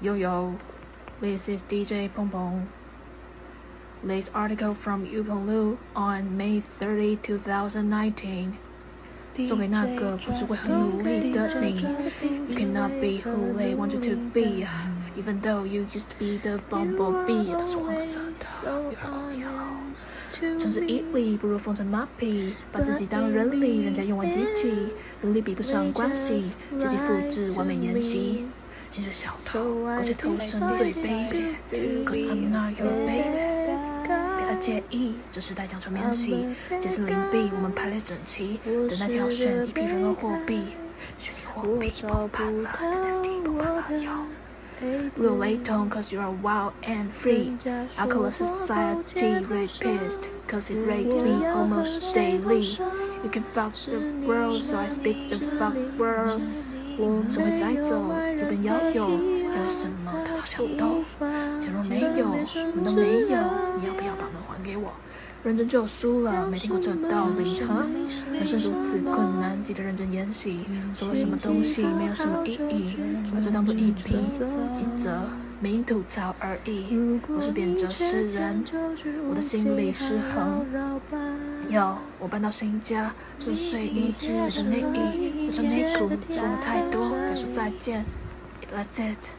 Yo yo, this is DJ Pong Pong. This article from Yupeng Lu on May 30, 2019. 送给那个不是会很努力的你。You cannot be who they want you to be, even though you used to be the bumblebee. 它是黄色的，You are all yellow. 城市毅力不如风尘马屁，把自己当人力，人家用完机器，努力比不上关系，阶级复制，完美演习。 牵着小偷，过着偷生的 baby，cause I'm not your baby。别太介意，这是带奖状免洗，杰森灵币我们排列整齐，等待挑选一批人偶货币，虚拟货币不怕了，NFT 不怕了，有。Real late tone cause you are wild and free. I call a society rapist cause it rapes me almost daily. You can fuck the world so I speak the fuck words. 社会在走，这边要有，要有什么他都想懂。假如没有，我们都没有， 认真就输了，没听过这道理哈？人生如此困难，记得认真演戏。做了什么东西没有什么意义，把这当做一批一则名吐槽而已。我是贬谪诗人，我的心理失衡。有，我搬到新家，穿睡衣，换着内衣，换着内裤，说了太多，该说再见。That's it.